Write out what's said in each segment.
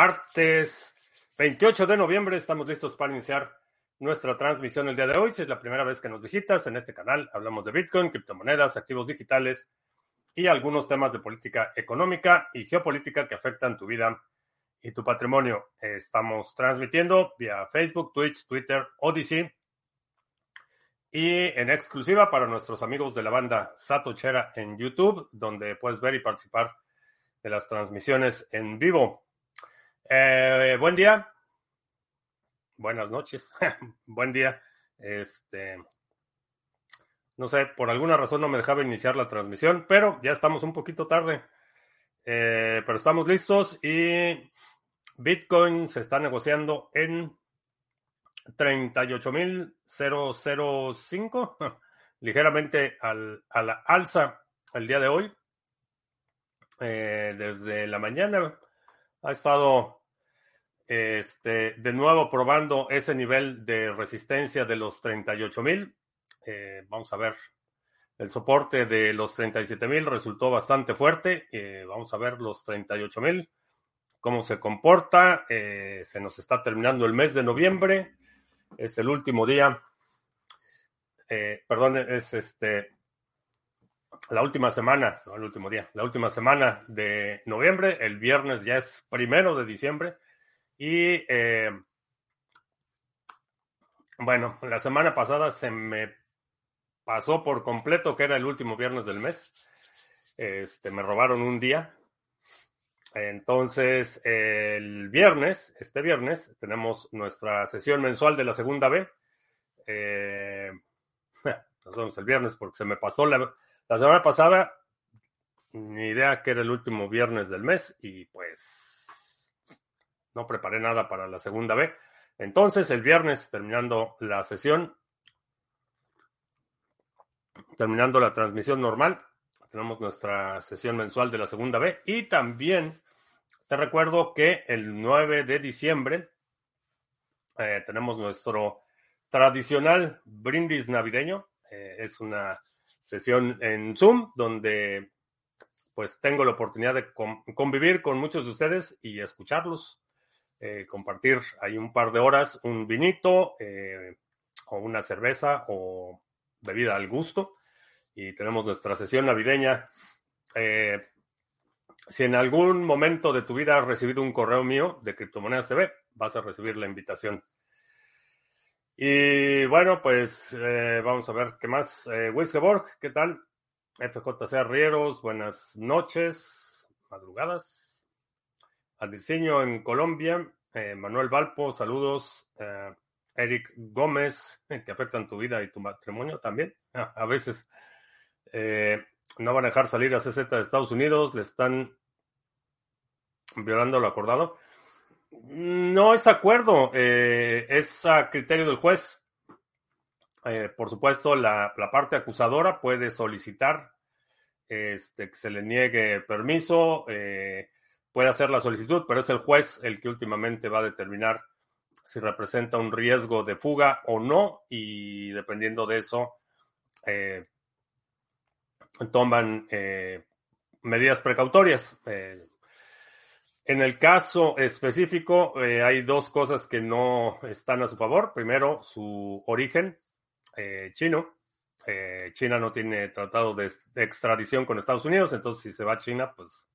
martes 28 de noviembre. Estamos listos para iniciar nuestra transmisión el día de hoy. Si es la primera vez que nos visitas en este canal, hablamos de Bitcoin, criptomonedas, activos digitales y algunos temas de política económica y geopolítica que afectan tu vida y tu patrimonio. Estamos transmitiendo vía Facebook, Twitch, Twitter, Odyssey y en exclusiva para nuestros amigos de la banda Satochera en YouTube, donde puedes ver y participar de las transmisiones en vivo. Eh, buen día. Buenas noches. buen día. Este, no sé, por alguna razón no me dejaba iniciar la transmisión, pero ya estamos un poquito tarde. Eh, pero estamos listos y Bitcoin se está negociando en 38.005, ligeramente al, a la alza el día de hoy. Eh, desde la mañana ha estado este, de nuevo probando ese nivel de resistencia de los 38.000. Eh, vamos a ver. El soporte de los 37.000 resultó bastante fuerte. Eh, vamos a ver los 38.000 cómo se comporta. Eh, se nos está terminando el mes de noviembre. Es el último día. Perdón, es este la última semana, no el último día, la última semana de noviembre. El viernes ya es primero de diciembre. Y eh, bueno, la semana pasada se me pasó por completo que era el último viernes del mes. Este, me robaron un día, entonces, el viernes, este viernes, tenemos nuestra sesión mensual de la segunda B. Eh, nos vemos el viernes porque se me pasó la, la semana pasada. Ni idea que era el último viernes del mes y pues no preparé nada para la segunda B. Entonces, el viernes, terminando la sesión, terminando la transmisión normal, tenemos nuestra sesión mensual de la segunda B y también te recuerdo que el 9 de diciembre eh, tenemos nuestro tradicional brindis navideño. Eh, es una sesión en Zoom donde pues tengo la oportunidad de convivir con muchos de ustedes y escucharlos, eh, compartir ahí un par de horas, un vinito o una cerveza o bebida al gusto. Y tenemos nuestra sesión navideña si en algún momento de tu vida has recibido un correo mío de Criptomonedas TV, vas a recibir la invitación. Y bueno, pues eh, vamos a ver qué más. Eh, ¿qué tal? FJC Arrieros, buenas noches, madrugadas. Al diseño en Colombia, eh, Manuel Valpo, saludos. Eh, Eric Gómez, que afectan tu vida y tu matrimonio también. a veces no van a dejar salir a CZ de Estados Unidos, le están violando lo acordado. No es acuerdo, eh, es a criterio del juez. Eh, por supuesto, la, parte acusadora puede solicitar este, que se le niegue permiso, eh, puede hacer la solicitud, pero es el juez el que últimamente va a determinar si representa un riesgo de fuga o no, y dependiendo de eso, toman medidas precautorias. En el caso específico, eh, hay dos cosas que no están a su favor. Primero, su origen eh, chino. Eh, China no tiene tratado de, extradición con Estados Unidos, entonces si se va a China, pues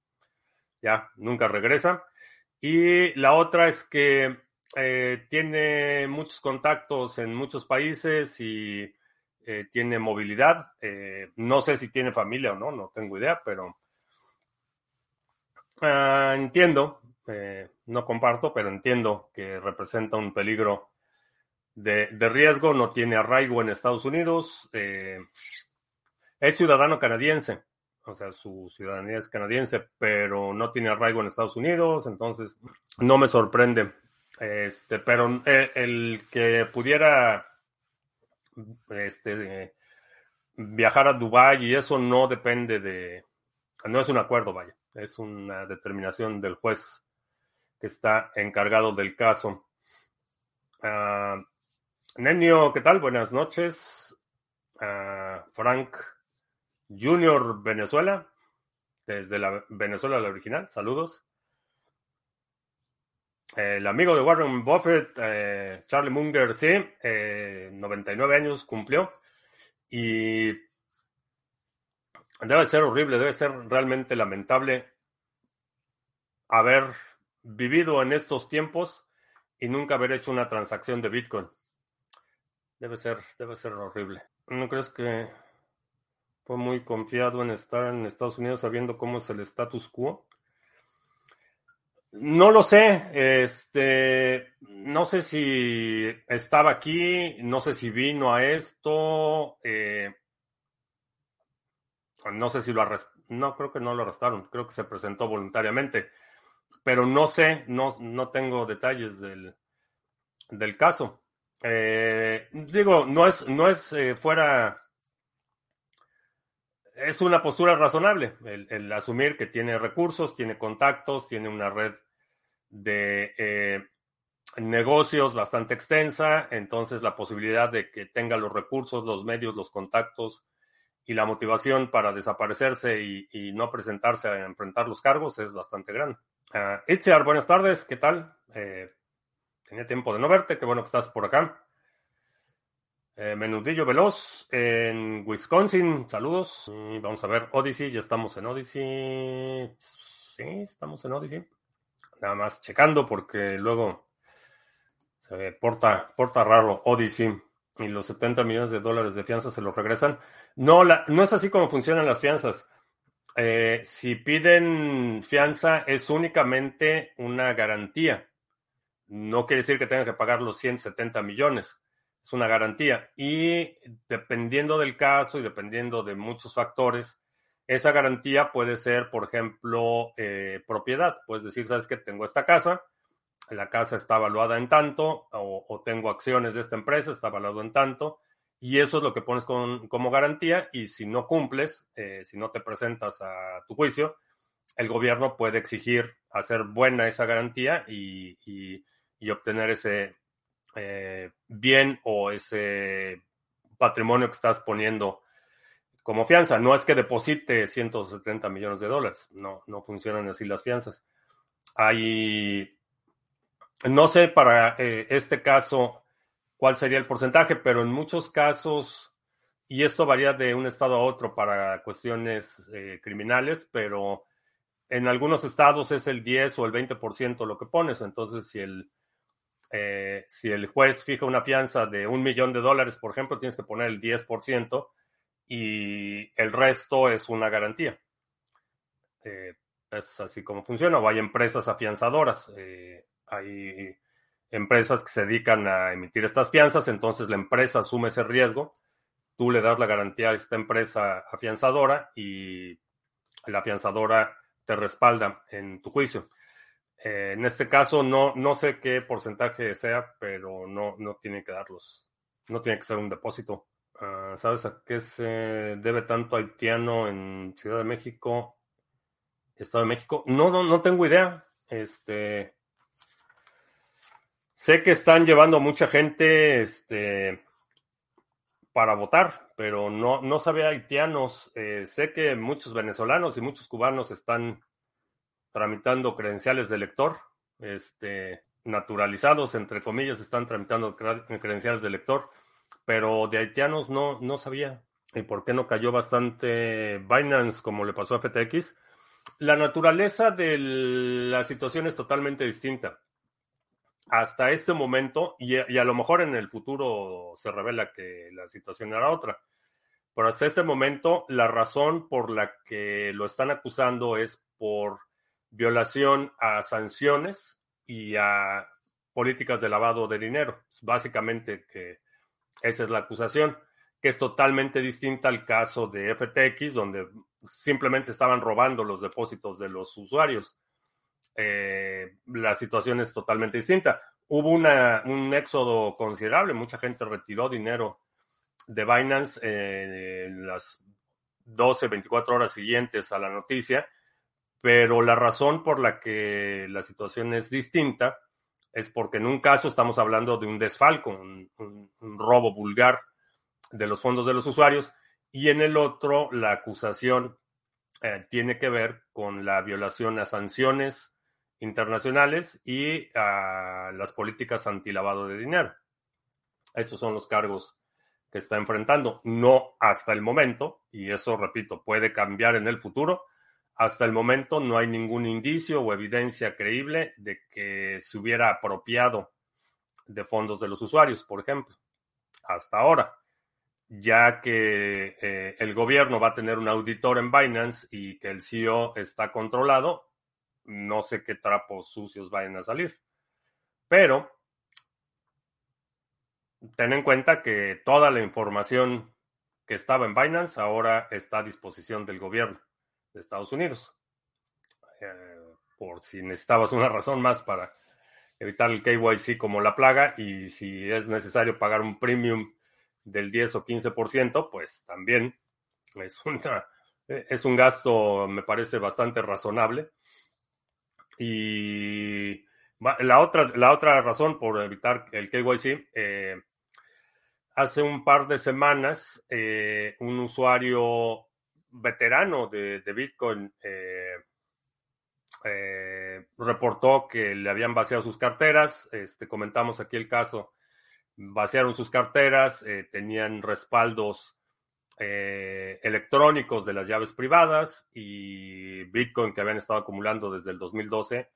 ya nunca regresa. Y la otra es que tiene muchos contactos en muchos países y tiene movilidad. no sé si tiene familia o no, no tengo idea, pero Ah, entiendo, eh, no comparto, pero entiendo que representa un peligro de, riesgo, no tiene arraigo en Estados Unidos, eh, es ciudadano canadiense, o sea, su ciudadanía es canadiense, pero no tiene arraigo en Estados Unidos, entonces no me sorprende. Este, pero eh, el que pudiera este, viajar a Dubái y eso no depende de, no es un acuerdo, vaya. Es una determinación del juez que está encargado del caso. Uh, Nenio, ¿qué tal? Buenas noches. Ah, Frank Junior Venezuela, desde la Venezuela la original. Saludos. El amigo de Warren Buffett, eh, Charlie Munger, sí, 99 años cumplió. Y debe ser horrible, debe ser realmente lamentable haber vivido en estos tiempos y nunca haber hecho una transacción de Bitcoin. Debe ser, debe ser horrible. ¿No crees que fue muy confiado en estar en Estados Unidos sabiendo cómo es el status quo? No lo sé, este, no sé si estaba aquí, no sé si vino a esto, eh, no sé si lo arrestaron, no creo que no lo arrestaron, creo que se presentó voluntariamente, pero no sé, no, no tengo detalles del, del caso. Eh, digo, no es, no es eh, fuera, es una postura razonable el, asumir que tiene recursos, tiene contactos, tiene una red de eh, negocios bastante extensa, entonces la posibilidad de que tenga los recursos, los medios, los contactos y la motivación para desaparecerse y, no presentarse a enfrentar los cargos es bastante grande. Uh, Itziar, buenas tardes, ¿qué tal? Eh, tenía tiempo de no verte, qué bueno que estás por acá. Eh, menudillo Veloz en Wisconsin, saludos. Vamos a ver, Odyssey, ya estamos en Odyssey. Sí, estamos en Odyssey. Nada más checando porque luego se porta, porta raro Odyssey y los 70 millones de dólares de fianza se los regresan. No, la, no es así como funcionan las fianzas. Eh, si piden fianza es únicamente una garantía. No quiere decir que tengan que pagar los 170 millones. Es una garantía. Y dependiendo del caso y dependiendo de muchos factores, esa garantía puede ser, por ejemplo, eh, propiedad. Puedes decir, sabes que tengo esta casa, la casa está valuada en tanto, o, tengo acciones de esta empresa, está valuado en tanto, y eso es lo que pones como garantía, y si no cumples, eh, si no te presentas a tu juicio, el gobierno puede exigir hacer buena esa garantía y, obtener ese eh, bien o ese patrimonio que estás poniendo como fianza. No es que deposite 170 millones de dólares, no, no funcionan así las fianzas. Hay no sé para eh, este caso cuál sería el porcentaje, pero en muchos casos, y esto varía de un estado a otro para cuestiones eh, criminales, pero en algunos estados es el 10 o el 20% lo que pones. Entonces, si el, eh, si el juez fija una fianza de un millón de dólares, por ejemplo, tienes que poner el 10% y el resto es una garantía. es así como funciona. O hay empresas afianzadoras. Hay empresas que se dedican a emitir estas fianzas, entonces la empresa asume ese riesgo, tú le das la garantía a esta empresa afianzadora y la afianzadora te respalda en tu juicio. Eh, en este caso no, no sé qué porcentaje sea, pero no, no tiene que darlos. No tiene que ser un depósito. Ah, ¿Sabes a qué se debe tanto haitiano en Ciudad de México, Estado de México? No, no, no tengo idea. Este, Sé que están llevando mucha gente este, para votar, pero no, no sabía haitianos. Eh, sé que muchos venezolanos y muchos cubanos están tramitando credenciales de elector, este, naturalizados, entre comillas, están tramitando credenciales de elector, pero de haitianos no, no sabía. ¿Y por qué no cayó bastante Binance como le pasó a FTX? La naturaleza de la situación es totalmente distinta hasta este momento, y, a lo mejor en el futuro se revela que la situación era otra, pero hasta este momento la razón por la que lo están acusando es por violación a sanciones y a políticas de lavado de dinero. Básicamente que esa es la acusación, que es totalmente distinta al caso de FTX, donde simplemente se estaban robando los depósitos de los usuarios. Eh, la situación es totalmente distinta. Hubo una, un éxodo considerable, mucha gente retiró dinero de Binance eh, en las 12, 24 horas siguientes a la noticia, pero la razón por la que la situación es distinta es porque en un caso estamos hablando de un desfalco, un, robo vulgar de los fondos de los usuarios, y en el otro la acusación eh, tiene que ver con la violación a sanciones internacionales y a las políticas antilavado de dinero. Esos son los cargos que está enfrentando, no hasta el momento, y eso, repito, puede cambiar en el futuro. Hasta el momento no hay ningún indicio o evidencia creíble de que se hubiera apropiado de fondos de los usuarios, por ejemplo. Hasta ahora, ya que eh, el gobierno va a tener un auditor en Binance y que el CEO está controlado, no sé qué trapos sucios vayan a salir. Pero ten en cuenta que toda la información que estaba en Binance ahora está a disposición del gobierno de Estados Unidos. Eh, por si necesitabas una razón más para evitar el KYC como la plaga y si es necesario pagar un premium del 10 o 15%, pues también es, es un gasto, me parece, bastante razonable. Y la otra, la otra razón por evitar el KYC, eh, hace un par de semanas, eh, un usuario veterano de, Bitcoin eh, reportó que le habían vaciado sus carteras. Este, comentamos aquí el caso. Vaciaron sus carteras, tenían respaldos electrónicos de las llaves privadas y Bitcoin que habían estado acumulando desde el 2012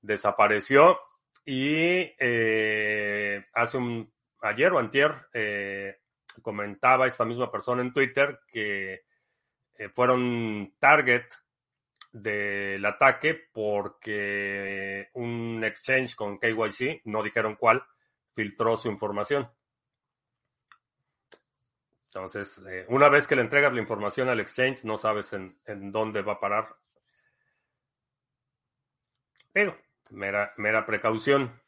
desapareció y eh, hace un ayer o antier eh, comentaba esta misma persona en Twitter que eh, fueron target del ataque porque un exchange con KYC, no dijeron cuál, filtró su información. Entonces, una vez que le entregas la información al exchange, no sabes en, en dónde va a parar. Pero mera, mera precaución.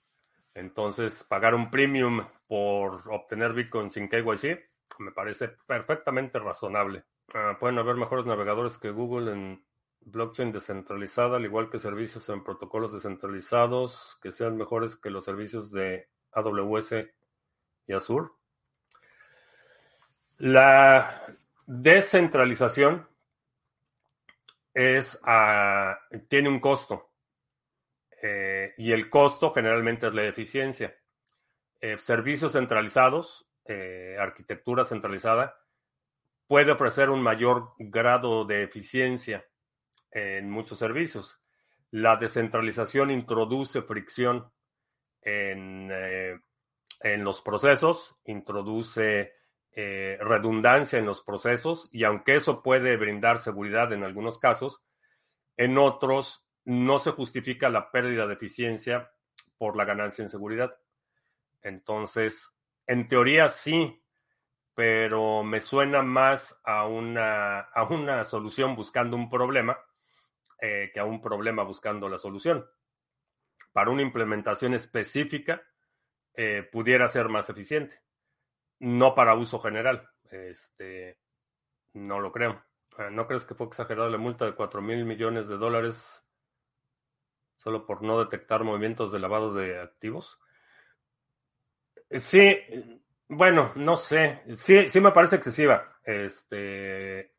Entonces, pagar un premium por obtener Bitcoin sin KYC me parece perfectamente razonable. Ah, pueden haber mejores navegadores que Google en blockchain descentralizada, al igual que servicios en protocolos descentralizados que sean mejores que los servicios de AWS y Azure. La descentralización es, ah, tiene un costo. Eh, y el costo generalmente es la eficiencia. Eh, servicios centralizados, eh, arquitectura centralizada, puede ofrecer un mayor grado de eficiencia en muchos servicios. La descentralización introduce fricción en, en los procesos, introduce redundancia en los procesos y aunque eso puede brindar seguridad en algunos casos, en otros no se justifica la pérdida de eficiencia por la ganancia en seguridad. Entonces, en teoría sí, pero me suena más a una, a una solución buscando un problema eh, que a un problema buscando la solución. Para una implementación específica, eh, pudiera ser más eficiente. No para uso general. Este, no lo creo. Ah, ¿No crees que fue exagerada la multa de 4 mil millones de dólares solo por no detectar movimientos de lavado de activos. Sí, bueno, no sé. Sí, sí me parece excesiva. Este,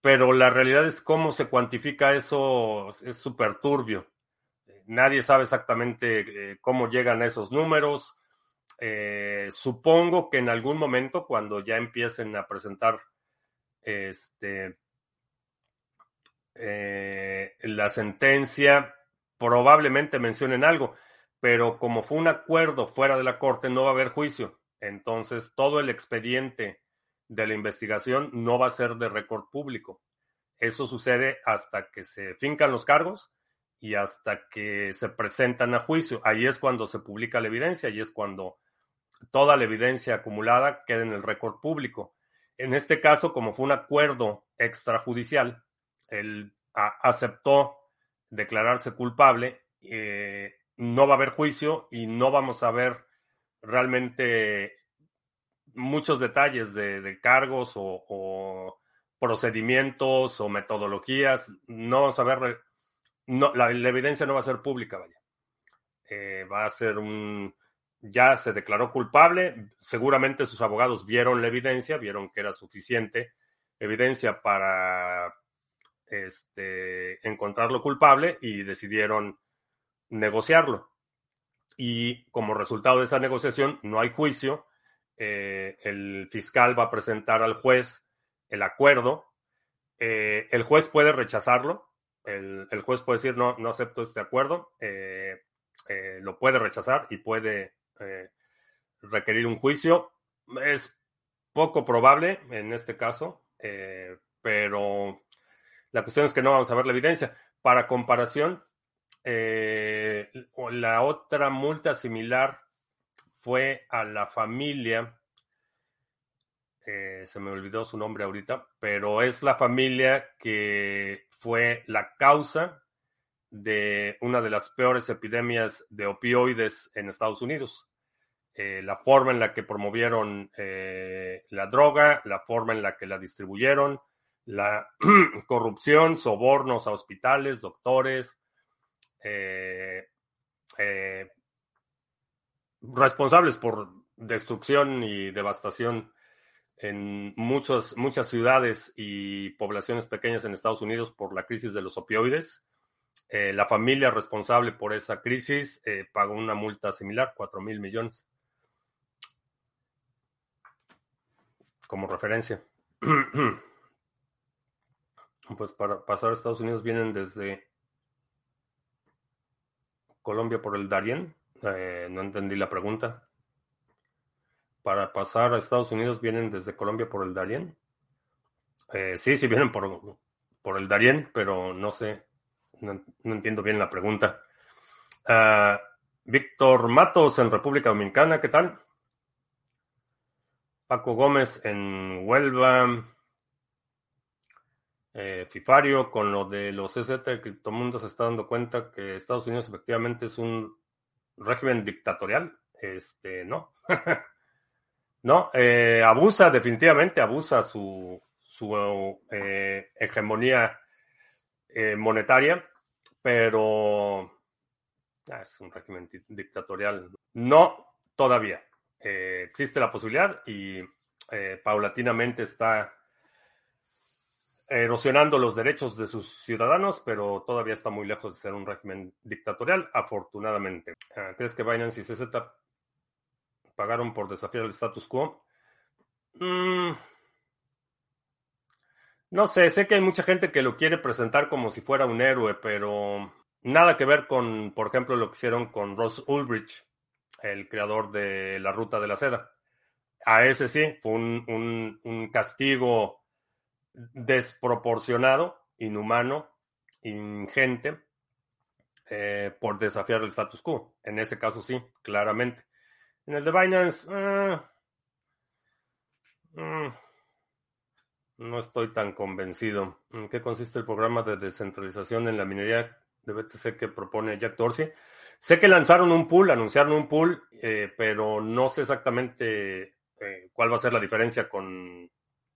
pero la realidad es cómo se cuantifica eso, es súper turbio. Nadie sabe exactamente eh, cómo llegan a esos números. Eh, supongo que en algún momento, cuando ya empiecen a presentar este, eh, la sentencia, probablemente mencionen algo, pero como fue un acuerdo fuera de la corte, no va a haber juicio. Entonces, todo el expediente de la investigación no va a ser de récord público. Eso sucede hasta que se fincan los cargos y hasta que se presentan a juicio. Ahí es cuando se publica la evidencia y es cuando toda la evidencia acumulada queda en el récord público. En este caso, como fue un acuerdo extrajudicial, él aceptó declararse culpable, eh, no va a haber juicio y no vamos a ver realmente muchos detalles de, cargos o, procedimientos o metodologías. No vamos a ver, no, la, evidencia no va a ser pública, vaya. Eh, va a ser un, ya se declaró culpable, seguramente sus abogados vieron la evidencia, vieron que era suficiente evidencia para este, encontrarlo culpable y decidieron negociarlo. Y como resultado de esa negociación no hay juicio, eh, el fiscal va a presentar al juez el acuerdo, eh, el juez puede rechazarlo, el, juez puede decir no, no acepto este acuerdo, eh, lo puede rechazar y puede requerir un juicio. Es poco probable en este caso, pero la cuestión es que no vamos a ver la evidencia. Para comparación, eh, la otra multa similar fue a la familia, eh, se me olvidó su nombre ahorita, pero es la familia que fue la causa de una de las peores epidemias de opioides en Estados Unidos. Eh, la forma en la que promovieron la droga, la forma en la que la distribuyeron, la corrupción, sobornos a hospitales, doctores, eh, eh, responsables por destrucción y devastación en muchos, muchas ciudades y poblaciones pequeñas en Estados Unidos por la crisis de los opioides. Eh, la familia responsable por esa crisis pagó una multa similar, 4 mil millones. Como referencia. Pues para pasar a Estados Unidos vienen desde Colombia por el Darien. Eh, no entendí la pregunta. Para pasar a Estados Unidos vienen desde Colombia por el Darien. Eh, sí, sí vienen por, por el Darien, pero no sé, no, entiendo bien la pregunta. Ah, Víctor Matos en República Dominicana, ¿qué tal? Paco Gómez en Huelva. Eh, Fifario, con lo de los CZ de Criptomundo se está dando cuenta que Estados Unidos efectivamente es un régimen dictatorial. Este, no. no, eh, abusa, definitivamente abusa su, su eh, hegemonía monetaria, pero ah, es un régimen dictatorial. No, todavía. existe la posibilidad y paulatinamente está erosionando los derechos de sus ciudadanos, pero todavía está muy lejos de ser un régimen dictatorial, afortunadamente. Ah, ¿Crees que Binance y CZ pagaron por desafiar el status quo? Mm. no sé, sé que hay mucha gente que lo quiere presentar como si fuera un héroe, pero nada que ver con, por ejemplo, lo que hicieron con Ross Ulbricht, el creador de la Ruta de la Seda. A ese sí, fue un, un castigo desproporcionado, inhumano, ingente, eh, por desafiar el status quo. En ese caso sí, claramente. En el de Binance, eh, mm, no estoy tan convencido. ¿En qué consiste el programa de descentralización en la minería de BTC que propone Jack Dorsey? Sé que lanzaron un pool, anunciaron un pool, eh, pero no sé exactamente cuál va a ser la diferencia con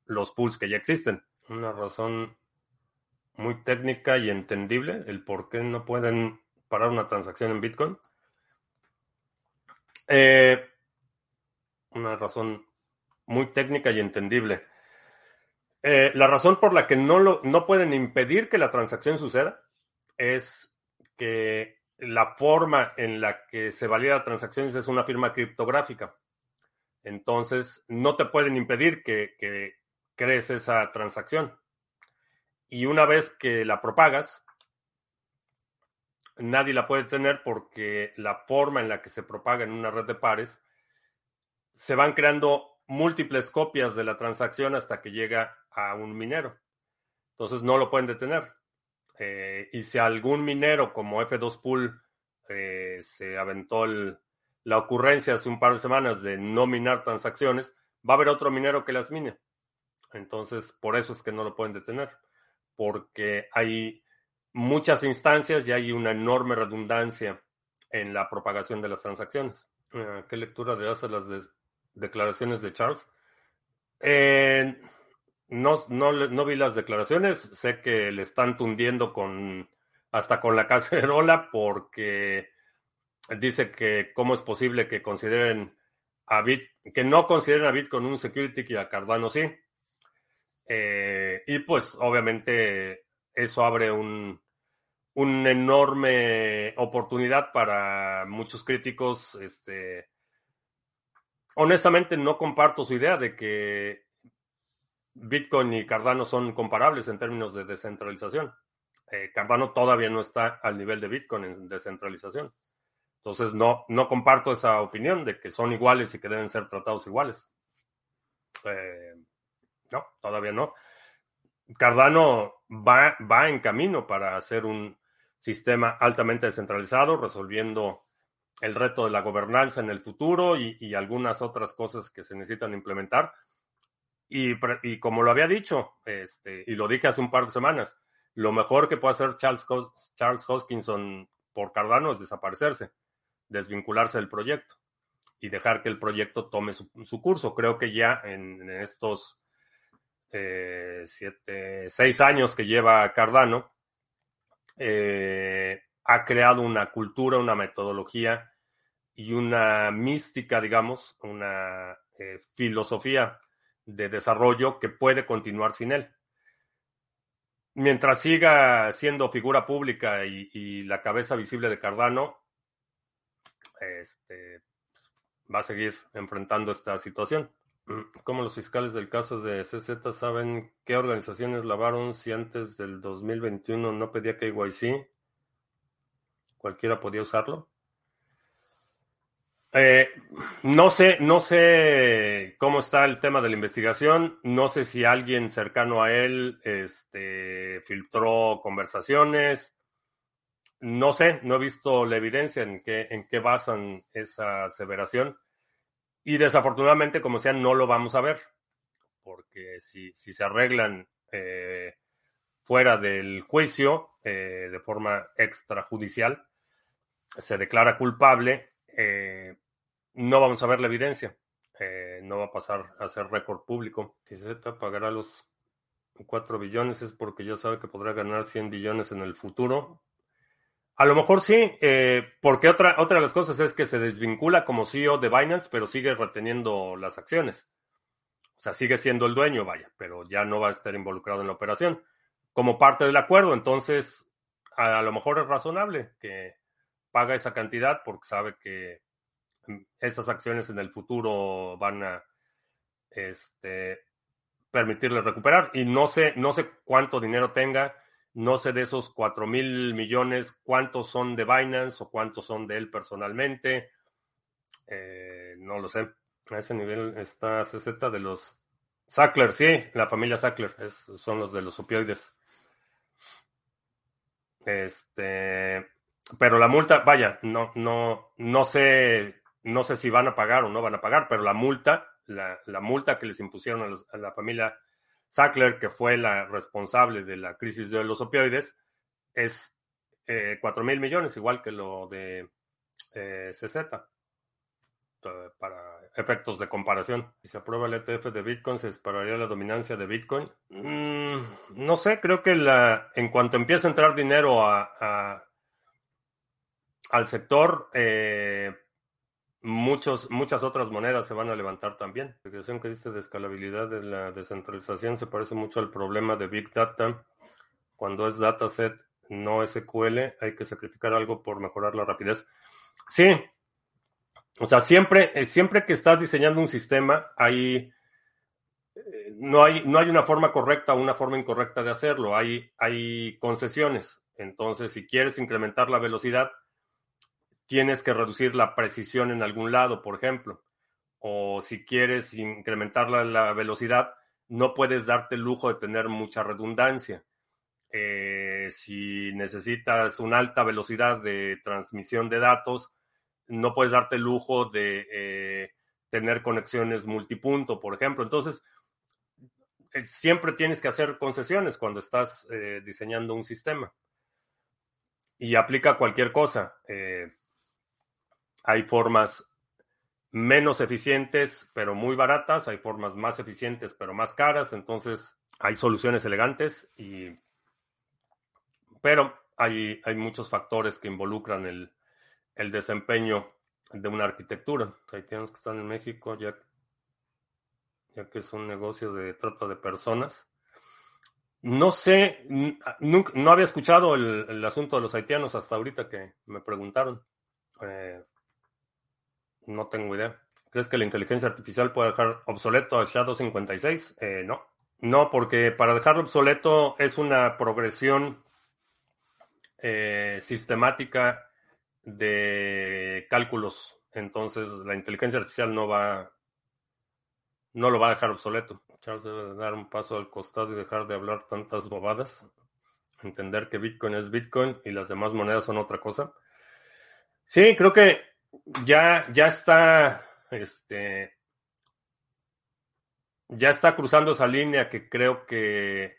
los pools que ya existen. Una razón muy técnica y entendible el por qué no pueden parar una transacción en Bitcoin. Eh, una razón muy técnica y entendible. Eh, la razón por la que no, lo, no pueden impedir que la transacción suceda es que la forma en la que se valida transacciones es una firma criptográfica. Entonces, no te pueden impedir que, crees esa transacción. Y una vez que la propagas, nadie la puede tener porque la forma en la que se propaga en una red de pares, se van creando múltiples copias de la transacción hasta que llega a un minero. Entonces no lo pueden detener. Eh, y si algún minero como F2 Pool eh, se aventó la ocurrencia hace un par de semanas de no minar transacciones, va a haber otro minero que las mine. Entonces, por eso es que no lo pueden detener, porque hay muchas instancias y hay una enorme redundancia en la propagación de las transacciones. Ah, ¿Qué lectura le das las declaraciones de Charles? Eh, no, no, no, vi las declaraciones, sé que le están tundiendo con hasta con la cacerola porque dice que cómo es posible que consideren a que no consideren a Bitcoin un security y a Cardano sí. Eh, y pues obviamente eso abre un, una enorme oportunidad para muchos críticos. Este, honestamente, no comparto su idea de que Bitcoin y Cardano son comparables en términos de descentralización. Eh, Cardano todavía no está al nivel de Bitcoin en descentralización. Entonces, no, no comparto esa opinión de que son iguales y que deben ser tratados iguales. Eh, no, todavía no. Cardano va, va en camino para hacer un sistema altamente descentralizado, resolviendo el reto de la gobernanza en el futuro y, algunas otras cosas que se necesitan implementar. Y, como lo había dicho, este, y lo dije hace un par de semanas, lo mejor que puede hacer Charles, Charles Hoskinson por Cardano es desaparecerse, desvincularse del proyecto y dejar que el proyecto tome su, curso. Creo que ya en, estos eh, siete, seis años que lleva Cardano, eh, ha creado una cultura, una metodología y una mística, digamos, una eh, filosofía de desarrollo que puede continuar sin él. Mientras siga siendo figura pública y, la cabeza visible de Cardano, este, va a seguir enfrentando esta situación. ¿Cómo los fiscales del caso de CZ saben qué organizaciones lavaron si antes del 2021 no pedía KYC? ¿Cualquiera podía usarlo? Eh, no sé, no sé cómo está el tema de la investigación. No sé si alguien cercano a él este, filtró conversaciones. No sé, no he visto la evidencia en qué, en qué basan esa aseveración. Y desafortunadamente, como sea, no lo vamos a ver. Porque si, se arreglan eh, fuera del juicio, eh, de forma extrajudicial, se declara culpable eh, no vamos a ver la evidencia. Eh, no va a pasar a ser récord público. Si Z pagará los 4 billones es porque ya sabe que podrá ganar 100 billones en el futuro. A lo mejor sí, eh, porque otra, otra de las cosas es que se desvincula como CEO de Binance, pero sigue reteniendo las acciones. O sea, sigue siendo el dueño, vaya, pero ya no va a estar involucrado en la operación. Como parte del acuerdo, entonces, a lo mejor es razonable que, paga esa cantidad porque sabe que mm, esas acciones en el futuro van a este, permitirle recuperar. Y no sé, no sé cuánto dinero tenga, no sé de esos 4 mil millones, cuántos son de Binance o cuántos son de él personalmente. Eh, no lo sé. A ese nivel está CZ de los Sackler, sí, la familia Sackler, son los de los opioides. Este, pero la multa, vaya, no, no, no sé, no sé si van a pagar o no van a pagar, pero la multa, la, la multa que les impusieron a, la familia Sackler, que fue la responsable de la crisis de los opioides, es eh, 4 mil millones, igual que lo de eh, CZ, para efectos de comparación. Si se aprueba el ETF de Bitcoin, ¿se dispararía la dominancia de Bitcoin? Mm, no sé, creo que la, en cuanto empiece a entrar dinero a al sector, eh, muchos, muchas otras monedas se van a levantar también. La explicación que diste de escalabilidad de la descentralización se parece mucho al problema de Big Data. Cuando es dataset no SQL, hay que sacrificar algo por mejorar la rapidez. Sí. O sea, siempre, eh, siempre que estás diseñando un sistema, hay, eh, no, hay, no hay una forma correcta o una forma incorrecta de hacerlo. Hay, hay concesiones. Entonces, si quieres incrementar la velocidad, tienes que reducir la precisión en algún lado, por ejemplo. O si quieres incrementar la, velocidad, no puedes darte el lujo de tener mucha redundancia. Eh, si necesitas una alta velocidad de transmisión de datos, no puedes darte el lujo de eh, tener conexiones multipunto, por ejemplo. Entonces, eh, siempre tienes que hacer concesiones cuando estás diseñando un sistema. Y aplica cualquier cosa. Hay formas menos eficientes, pero muy baratas. Hay formas más eficientes, pero más caras. Entonces, hay soluciones elegantes y... Pero hay, hay muchos factores que involucran el, desempeño de una arquitectura. Haitianos que están en México, ya, ya que es un negocio de trata de personas. No sé, nunca, no había escuchado el, el, asunto de los haitianos hasta ahorita que me preguntaron. Eh, no tengo idea. ¿Crees que la inteligencia artificial puede dejar obsoleto a Shadow 56? Eh, no. No, porque para dejarlo obsoleto es una progresión eh, sistemática de cálculos. Entonces la inteligencia artificial no va, no lo va a dejar obsoleto. Charles debe dar un paso al costado y dejar de hablar tantas bobadas. Entender que Bitcoin es Bitcoin y las demás monedas son otra cosa. Sí, creo que ya, ya está, este, ya está cruzando esa línea que creo que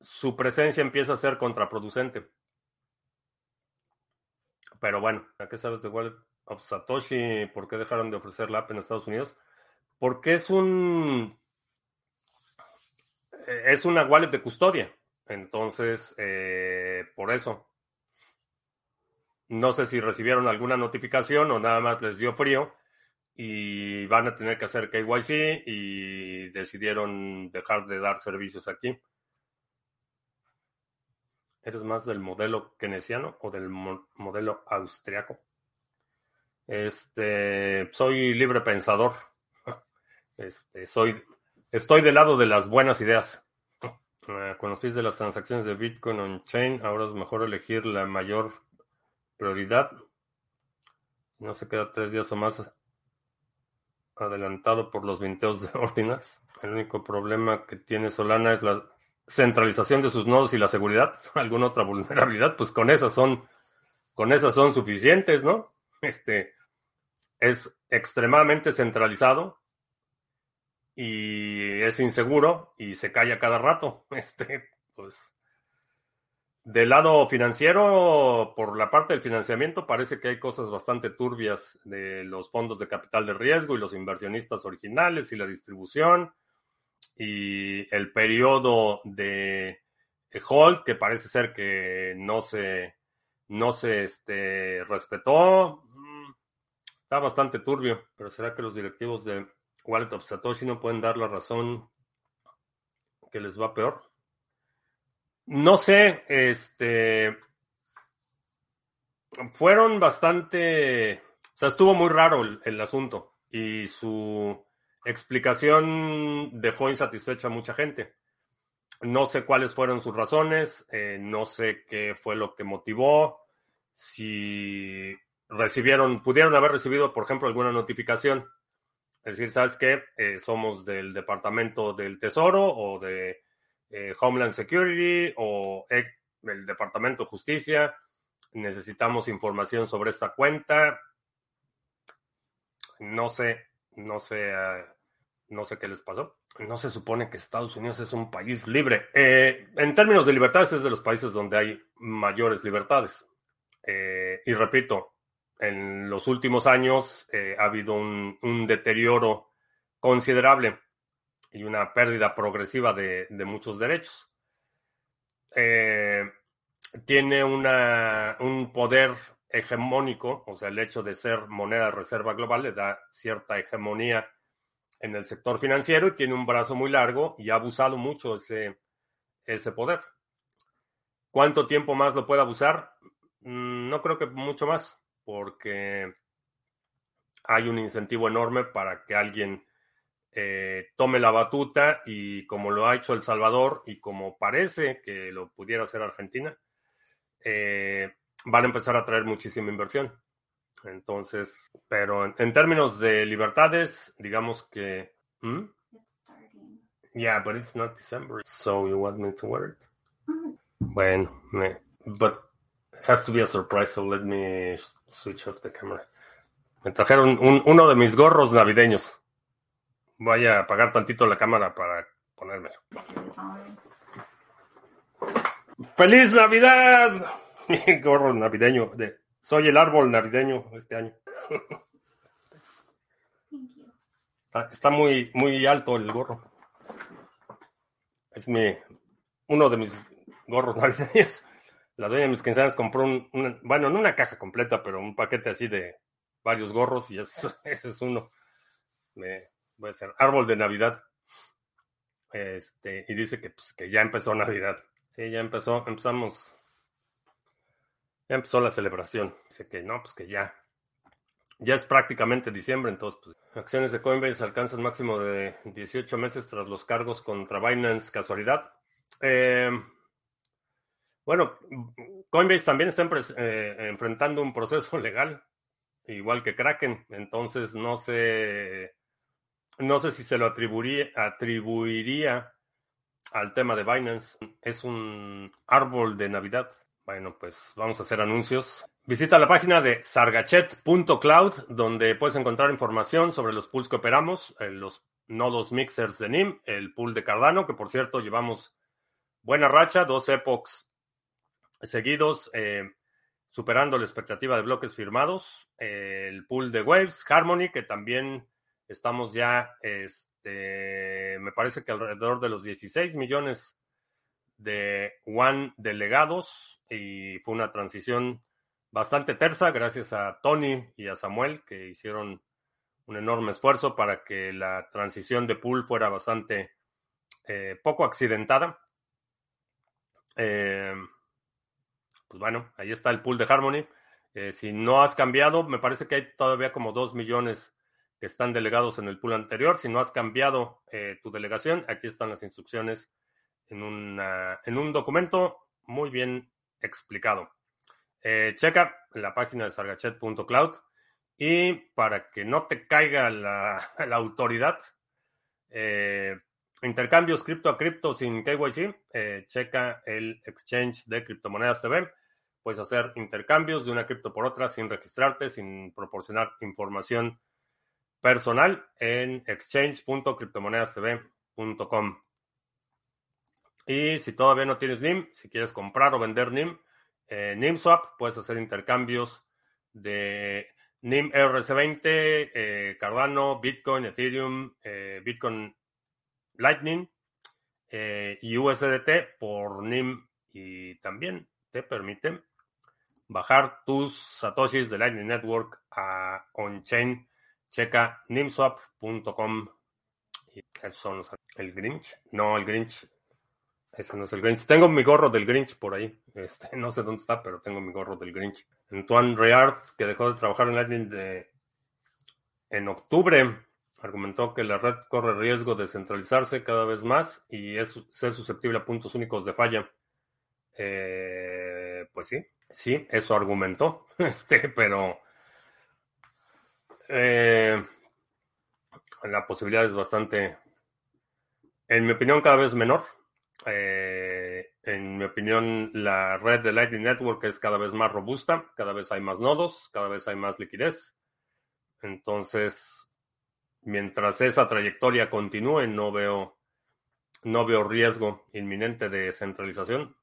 su presencia empieza a ser contraproducente. Pero bueno, ¿a qué sabes de Wallet of Satoshi? ¿Por qué dejaron de ofrecer la app en Estados Unidos? Porque es un es una wallet de custodia. Entonces, eh, por eso. No sé si recibieron alguna notificación o nada más les dio frío y van a tener que hacer KYC y decidieron dejar de dar servicios aquí. ¿Eres más del modelo keynesiano o del modelo austriaco? Este, soy libre pensador. Este, soy, estoy del lado de las buenas ideas. Ah, con de las transacciones de Bitcoin on-chain, ahora es mejor elegir la mayor prioridad. No se queda tres días o más adelantado por los vinteos de Ordinals. El único problema que tiene Solana es la centralización de sus nodos y la seguridad. ¿Alguna otra vulnerabilidad? Pues con esas son, con esas son suficientes, ¿no? Este es extremadamente centralizado y es inseguro y se calla cada rato. Este, pues, del lado financiero, por la parte del financiamiento, parece que hay cosas bastante turbias de los fondos de capital de riesgo y los inversionistas originales y la distribución y el periodo de hold que parece ser que no se no se este, respetó. Mm, está bastante turbio, pero será que los directivos de Wallet of Satoshi no pueden dar la razón que les va peor. No sé, este. Fueron bastante. O sea, estuvo muy raro el, asunto y su explicación dejó insatisfecha a mucha gente. No sé cuáles fueron sus razones, eh, no sé qué fue lo que motivó, si recibieron, pudieron haber recibido, por ejemplo, alguna notificación es decir, ¿sabes qué? Eh, somos del Departamento del Tesoro o de eh, Homeland Security o del Departamento de Justicia. Necesitamos información sobre esta cuenta. No sé, no sé, uh, no sé qué les pasó. No se supone que Estados Unidos es un país libre. Eh, en términos de libertades, es de los países donde hay mayores libertades. y repito, en los últimos años ha habido un, deterioro considerable y una pérdida progresiva de, muchos derechos. Eh, tiene un poder hegemónico, o sea, el hecho de ser moneda de reserva global le da cierta hegemonía en el sector financiero y tiene un brazo muy largo y ha abusado mucho ese, ese poder. ¿Cuánto tiempo más lo puede abusar? Mm, no creo que mucho más porque hay un incentivo enorme para que alguien eh, tome la batuta y como lo ha hecho El Salvador y como parece que lo pudiera hacer Argentina, eh, van a empezar a traer muchísima inversión. Entonces, pero en, términos de libertades, digamos que... ¿hmm? Yeah, but it's not December. So you want me to wear it? Mm. Bueno, me, but it has to be a surprise, so let me Switch off the camera. Me trajeron uno de mis gorros navideños. Voy a apagar tantito la cámara para ponérmelo. ¡Feliz Navidad! Mi gorro navideño. De, soy el árbol navideño este año. Está, muy, muy alto el gorro. Es mi, uno de mis gorros navideños la dueña de mis quincenas compró un, bueno, no una caja completa, pero un paquete así de varios gorros y ese es uno. Me, a hacer árbol de Navidad. Este, y dice que, pues, que ya empezó Navidad. Sí, ya empezó, empezamos. Ya empezó la celebración. Dice que no, pues que ya. Ya es prácticamente diciembre, entonces, pues, acciones de Coinbase alcanzan máximo de 18 meses tras los cargos contra Binance. Casualidad. Eh, bueno, Coinbase también está eh, enfrentando un proceso legal, igual que Kraken, entonces no sé, no sé si se lo atribuiría, atribuiría al tema de Binance. Es un árbol de Navidad. Bueno, pues vamos a hacer anuncios. Visita la página de sargachet.cloud, donde puedes encontrar información sobre los pools que operamos, eh, los nodos mixers de NIM, el pool de Cardano, que por cierto llevamos buena racha, dos epochs seguidos, eh, superando la expectativa de bloques firmados. el pool de Waves, Harmony, que también estamos ya, este, me parece que alrededor de los 16 millones de One delegados y fue una transición bastante tersa gracias a Tony y a Samuel que hicieron un enorme esfuerzo para que la transición de pool fuera bastante eh, poco accidentada. Eh, pues bueno, ahí está el pool de Harmony. Eh, si no has cambiado, me parece que hay todavía como 2 millones están delegados en el pool anterior. Si no has cambiado eh, tu delegación, aquí están las instrucciones en, en un documento muy bien explicado. Eh, checa la página de sargachet.cloud y para que no te caiga la, la autoridad, intercambios cripto a cripto sin KYC, checa el exchange de criptomonedas TV Puedes hacer intercambios de una cripto por otra sin registrarte, sin proporcionar información personal en exchange.criptomonedastv.com. Y si todavía no tienes NIM, si quieres comprar o vender NIM, eh, NIMSwap, puedes hacer intercambios de NIM RC20, eh, Cardano, Bitcoin, Ethereum, eh, Bitcoin Lightning y USDT por NIM y también te permiten bajar tus satoshis de Lightning Network a on-chain. Checa nimswap.com. Son el Grinch. No, el Grinch. Ese no es el Grinch. Tengo mi gorro del Grinch por ahí. Este, no sé dónde está, pero tengo mi gorro del Grinch. Antoine Reard, que dejó de trabajar en Lightning de, en octubre, argumentó que la red corre riesgo de centralizarse cada vez más y es ser susceptible a puntos únicos de falla. Eh, pues sí, Sí, eso argumentó, este, pero eh, la posibilidad es bastante, en mi opinión, cada vez menor. Eh, en mi opinión, la red de Lightning Network es cada vez más robusta, cada vez hay más nodos, cada vez hay más liquidez. Entonces, mientras esa trayectoria continúe, no veo, no veo riesgo inminente de centralización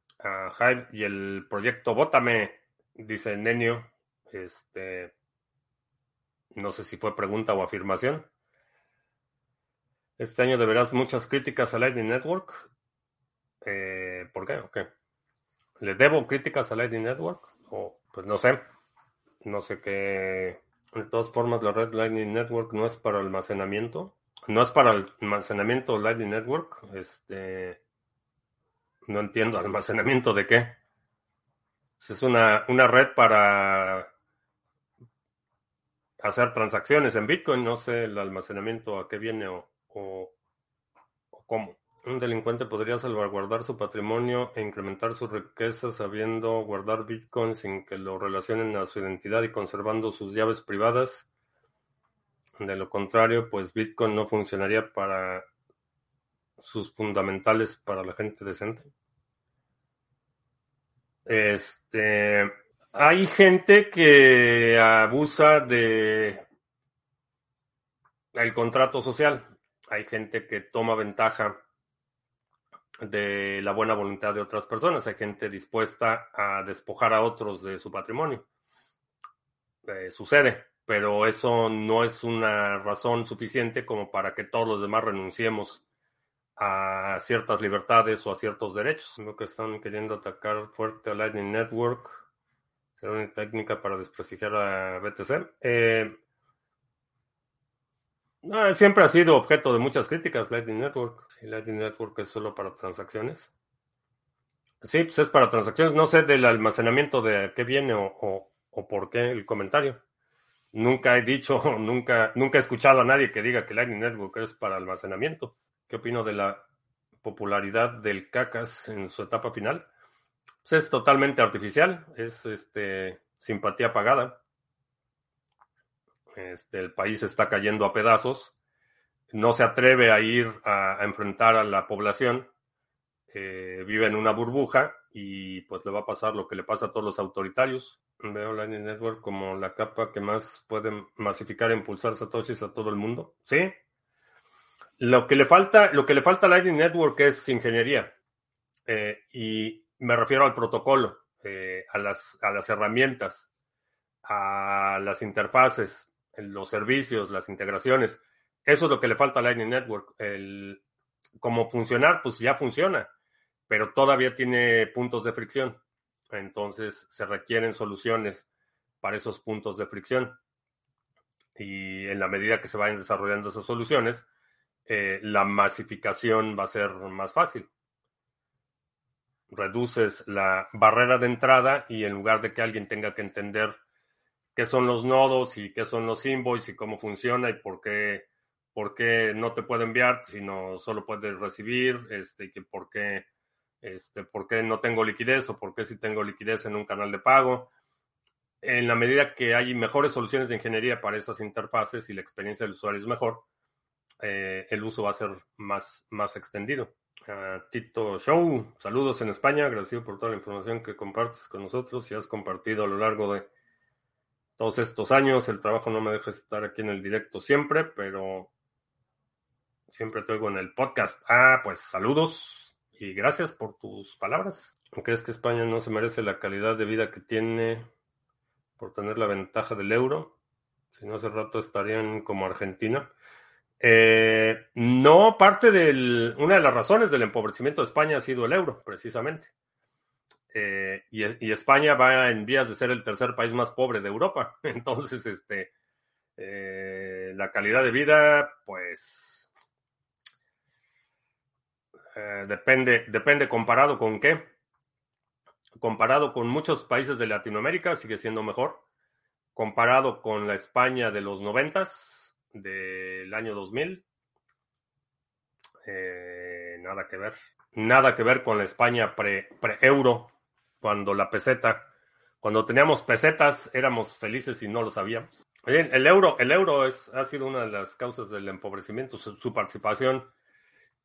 Hive y el proyecto Bótame, dice Nenio. Este, no sé si fue pregunta o afirmación. Este año deberás muchas críticas a Lightning Network. Eh, ¿Por qué? Okay. ¿Le debo críticas a Lightning Network? O, pues no sé. No sé qué. De todas formas, la red Lightning Network no es para almacenamiento. No es para almacenamiento Lightning Network. Este. No entiendo, ¿almacenamiento de qué? Es una, una red para hacer transacciones en Bitcoin. No sé el almacenamiento a qué viene o, o, cómo. Un delincuente podría salvaguardar su patrimonio e incrementar su riqueza sabiendo guardar Bitcoin sin que lo relacionen a su identidad y conservando sus llaves privadas. De lo contrario, pues Bitcoin no funcionaría para sus fundamentales para la gente decente. Este, hay gente que abusa de el contrato social. Hay gente que toma ventaja de la buena voluntad de otras personas. Hay gente dispuesta a despojar a otros de su patrimonio. Eh, sucede, pero eso no es una razón suficiente como para que todos los demás renunciemos a ciertas libertades o a ciertos derechos. Lo que están queriendo atacar fuerte a Lightning Network. Será una técnica para desprestigiar a BTC. Eh, siempre ha sido objeto de muchas críticas Lightning Network. Sí, Lightning Network es solo para transacciones. Sí, pues es para transacciones. No sé del almacenamiento de qué viene o, o por qué el comentario. Nunca he dicho, nunca, nunca he escuchado a nadie que diga que Lightning Network es para almacenamiento. ¿Qué opino de la popularidad del CACAS en su etapa final? Pues es totalmente artificial, es este, simpatía pagada. Este, el país está cayendo a pedazos, no se atreve a ir a, enfrentar a la población, eh, vive en una burbuja y pues le va a pasar lo que le pasa a todos los autoritarios. Veo Lightning Network como la capa que más puede masificar e impulsar satoshis a todo el mundo. Sí. Lo que le falta, lo que le falta a Lightning Network es ingeniería. Eh, y me refiero al protocolo, eh, a, las, a las herramientas, a las interfaces, los servicios, las integraciones. Eso es lo que le falta a Lightning Network. El, cómo funcionar, pues ya funciona, pero todavía tiene puntos de fricción. Entonces se requieren soluciones para esos puntos de fricción. Y en la medida que se vayan desarrollando esas soluciones, eh, la masificación va a ser más fácil. Reduces la barrera de entrada y en lugar de que alguien tenga que entender qué son los nodos y qué son los invoices y cómo funciona y por qué, por qué no te puede enviar, sino solo puedes recibir, este, que por qué este, por qué no tengo liquidez o por qué si tengo liquidez en un canal de pago. En la medida que hay mejores soluciones de ingeniería para esas interfaces y la experiencia del usuario es mejor, eh, el uso va a ser más, más extendido. Tito Show, saludos en España, agradecido por toda la información que compartes con nosotros y has compartido a lo largo de todos estos años. El trabajo no me deja estar aquí en el directo siempre, pero siempre te oigo en el podcast. Ah, pues saludos y gracias por tus palabras. ¿Crees que España no se merece la calidad de vida que tiene por tener la ventaja del euro? Si no, hace rato estarían como Argentina. Eh, no, parte de una de las razones del empobrecimiento de España ha sido el euro, precisamente. Eh, y, España va en vías de ser el tercer país más pobre de Europa. Entonces, este, eh, la calidad de vida, pues, eh, depende, depende comparado con qué. Comparado con muchos países de Latinoamérica, sigue siendo mejor. Comparado con la España de los noventas, del año 2000, eh, nada que ver. Nada que ver con la España pre-euro, cuando la peseta, cuando teníamos pesetas, éramos felices y no lo sabíamos. el euro, el euro es, ha sido una de las causas del empobrecimiento, su participación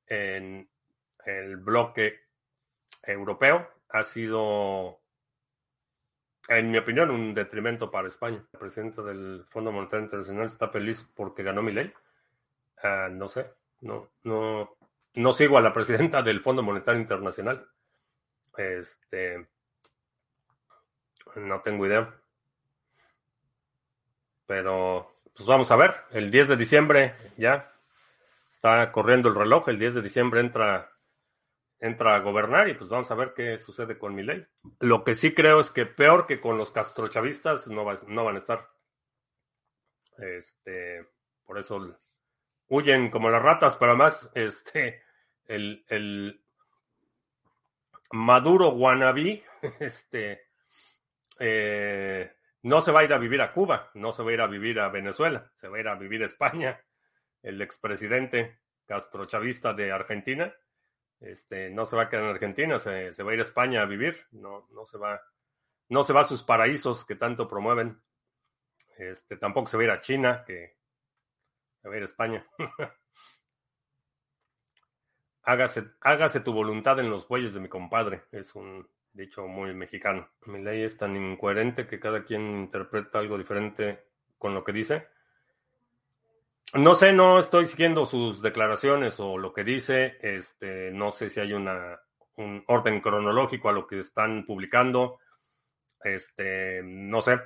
en, el bloque europeo ha sido, en mi opinión, un detrimento para España. El presidente del Fondo Monetario Internacional está feliz porque ganó mi ley. Ah, no sé, no, no, no sigo a la presidenta del Fondo Monetario Internacional. Este, no tengo idea. Pero, pues vamos a ver. El 10 de diciembre ya está corriendo el reloj. El 10 de diciembre entra entra a gobernar y pues vamos a ver qué sucede con mi ley. Lo que sí creo es que peor que con los castrochavistas no, no van a estar. Este, por eso huyen como las ratas, pero además, este, el, el Maduro wannabe, este, eh, no se va a ir a vivir a Cuba, no se va a ir a vivir a Venezuela, se va a ir a vivir a España. El expresidente castrochavista de Argentina este, no se va a quedar en Argentina, se, va a ir a España a vivir, no, no se va, no se va a sus paraísos que tanto promueven. Este, tampoco se va a ir a China, que se va a ir a España. hágase, hágase tu voluntad en los bueyes de mi compadre, es un dicho muy mexicano. Mi ley es tan incoherente que cada quien interpreta algo diferente con lo que dice. No sé, no estoy siguiendo sus declaraciones o lo que dice. Este, no sé si hay una, un orden cronológico a lo que están publicando. Este, no sé.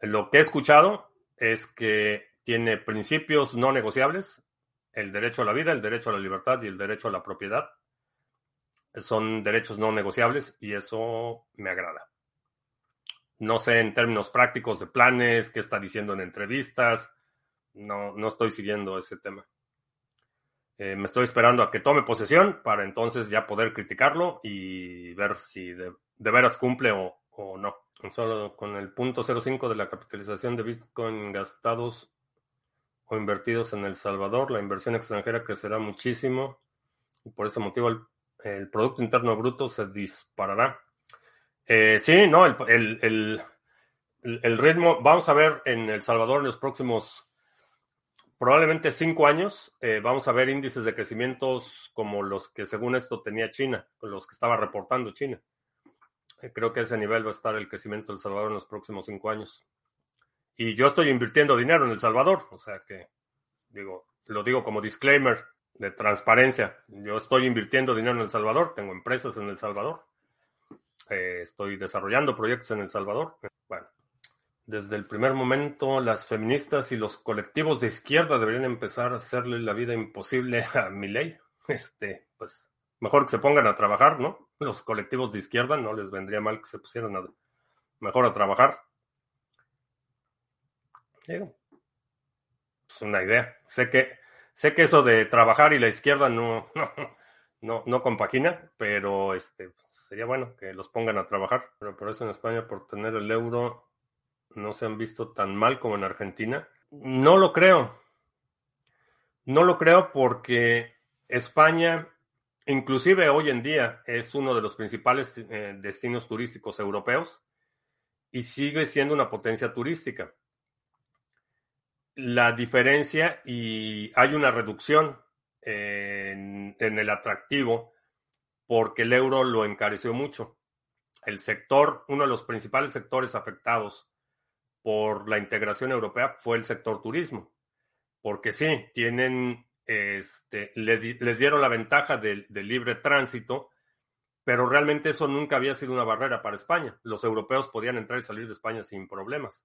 Lo que he escuchado es que tiene principios no negociables, el derecho a la vida, el derecho a la libertad y el derecho a la propiedad. Son derechos no negociables y eso me agrada. No sé en términos prácticos de planes, qué está diciendo en entrevistas, no, no estoy siguiendo ese tema. Eh, me estoy esperando a que tome posesión para entonces ya poder criticarlo y ver si de, veras cumple o, o, no. Solo con el punto 05 de la capitalización de Bitcoin gastados o invertidos en El Salvador, la inversión extranjera crecerá muchísimo y por ese motivo el, Producto Interno Bruto se disparará. Eh, sí, no, el, el, el ritmo, vamos a ver en El Salvador en los próximos probablemente cinco años eh, vamos a ver índices de crecimientos como los que según esto tenía China, los que estaba reportando China. Eh, creo que ese nivel va a estar el crecimiento de El Salvador en los próximos cinco años. Y yo estoy invirtiendo dinero en El Salvador, o sea que digo, lo digo como disclaimer de transparencia. Yo estoy invirtiendo dinero en El Salvador, tengo empresas en El Salvador, eh, estoy desarrollando proyectos en El Salvador. Bueno, desde el primer momento, las feministas y los colectivos de izquierda deberían empezar a hacerle la vida imposible a mi ley. Este, pues, mejor que se pongan a trabajar, ¿no? Los colectivos de izquierda no les vendría mal que se pusieran a, mejor a trabajar. es una idea. Sé que, sé que eso de trabajar y la izquierda no, no, no, no compagina, pero este, sería bueno que los pongan a trabajar. Pero por eso en España, por tener el euro, no se han visto tan mal como en Argentina. No lo creo. No lo creo porque España, inclusive hoy en día, es uno de los principales eh, destinos turísticos europeos y sigue siendo una potencia turística. La diferencia y hay una reducción en, en el atractivo porque el euro lo encareció mucho. El sector, uno de los principales sectores afectados por la integración europea fue el sector turismo, porque sí, tienen, este, les, dieron la ventaja del, libre tránsito, pero realmente eso nunca había sido una barrera para España. Los europeos podían entrar y salir de España sin problemas.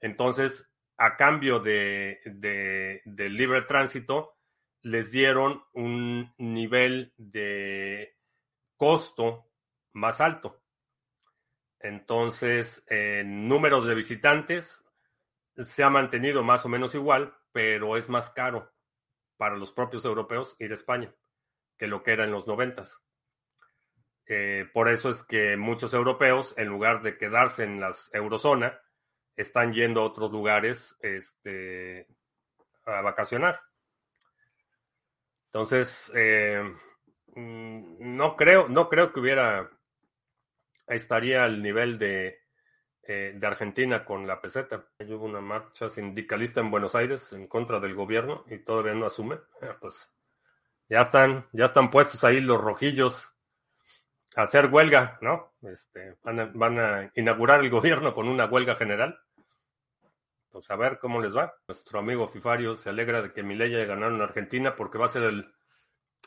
Entonces, a cambio de, del libre tránsito, les dieron un nivel de costo más alto. Entonces, en número de visitantes se ha mantenido más o menos igual, pero es más caro para los propios europeos ir a España que lo que era en los noventas. Eh, por eso es que muchos europeos, en lugar de quedarse en la eurozona, están yendo a otros lugares este, a vacacionar. Entonces, eh, mm, no creo, no creo que hubiera estaría al nivel de, eh, de Argentina con la peseta. Hubo una marcha sindicalista en Buenos Aires en contra del gobierno y todavía no asume. Pues ya están, ya están puestos ahí los rojillos a hacer huelga, ¿no? Este, van, a, van a inaugurar el gobierno con una huelga general. Pues a ver cómo les va. Nuestro amigo Fifario se alegra de que Milei haya ganado en Argentina porque va a ser el,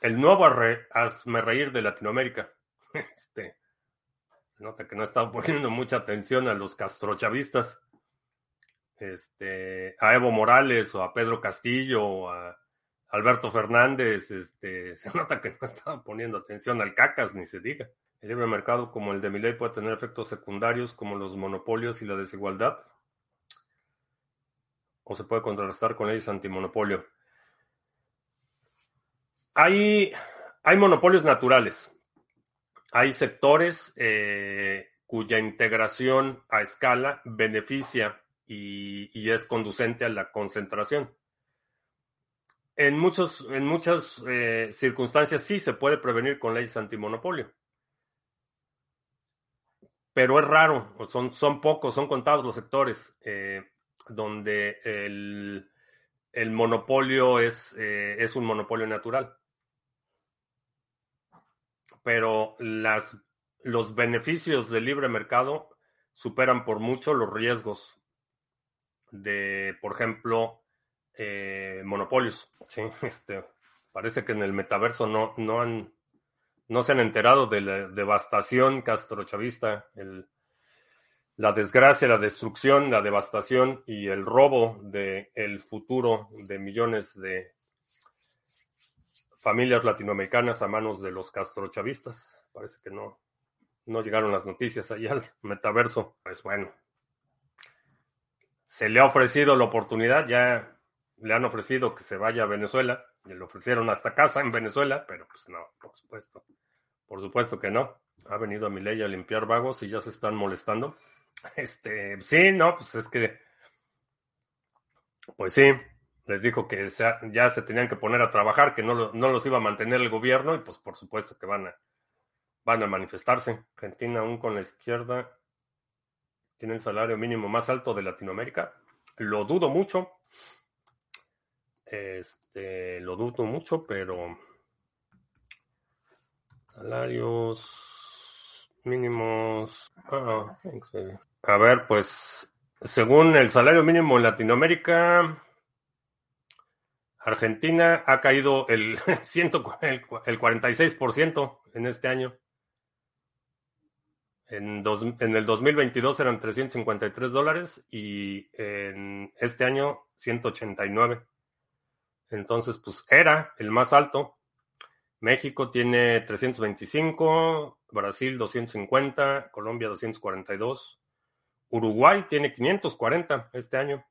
el nuevo hazme reír de Latinoamérica. Este, nota que no estado poniendo mucha atención a los castrochavistas, este, a Evo Morales o a Pedro Castillo o a Alberto Fernández, este, se nota que no estaban poniendo atención al cacas, ni se diga. El libre mercado como el de Miley puede tener efectos secundarios como los monopolios y la desigualdad. O se puede contrarrestar con leyes antimonopolio. Hay, hay monopolios naturales. Hay sectores eh, cuya integración a escala beneficia y, es conducente a la concentración. En, muchos, en muchas eh, circunstancias sí se puede prevenir con leyes antimonopolio. Pero es raro, son, son pocos, son contados los sectores eh, donde el, el monopolio es, es un monopolio natural pero las, los beneficios del libre mercado superan por mucho los riesgos de, por ejemplo, eh, monopolios. Sí, este, parece que en el metaverso no, no, han, no se han enterado de la devastación castrochavista, el, la desgracia, la destrucción, la devastación y el robo del el futuro de millones de familias latinoamericanas a manos de los castrochavistas. Parece que no, no llegaron las noticias allá al metaverso. Pues bueno, se le ha ofrecido la oportunidad, ya le han ofrecido que se vaya a Venezuela, le ofrecieron hasta casa en Venezuela, pero pues no, por supuesto. Por supuesto que no. Ha venido a mi ley a limpiar vagos y ya se están molestando. Este, sí, no, pues es que, pues sí, les dijo que ya se tenían que poner a trabajar, que no, no los iba a mantener el gobierno y pues por supuesto que van a, van a manifestarse. Argentina aún con la izquierda tiene el salario mínimo más alto de Latinoamérica. Lo dudo mucho. Este, lo dudo mucho, pero salarios mínimos. Ah, a ver, pues según el salario mínimo en Latinoamérica, Argentina ha caído el, el, el 46% en este año. En, en, el 2022 eran 353 dólares y en este año 189. Entonces, pues era el más alto. México tiene 325, Brasil 250, Colombia 242, Uruguay tiene 540 este año,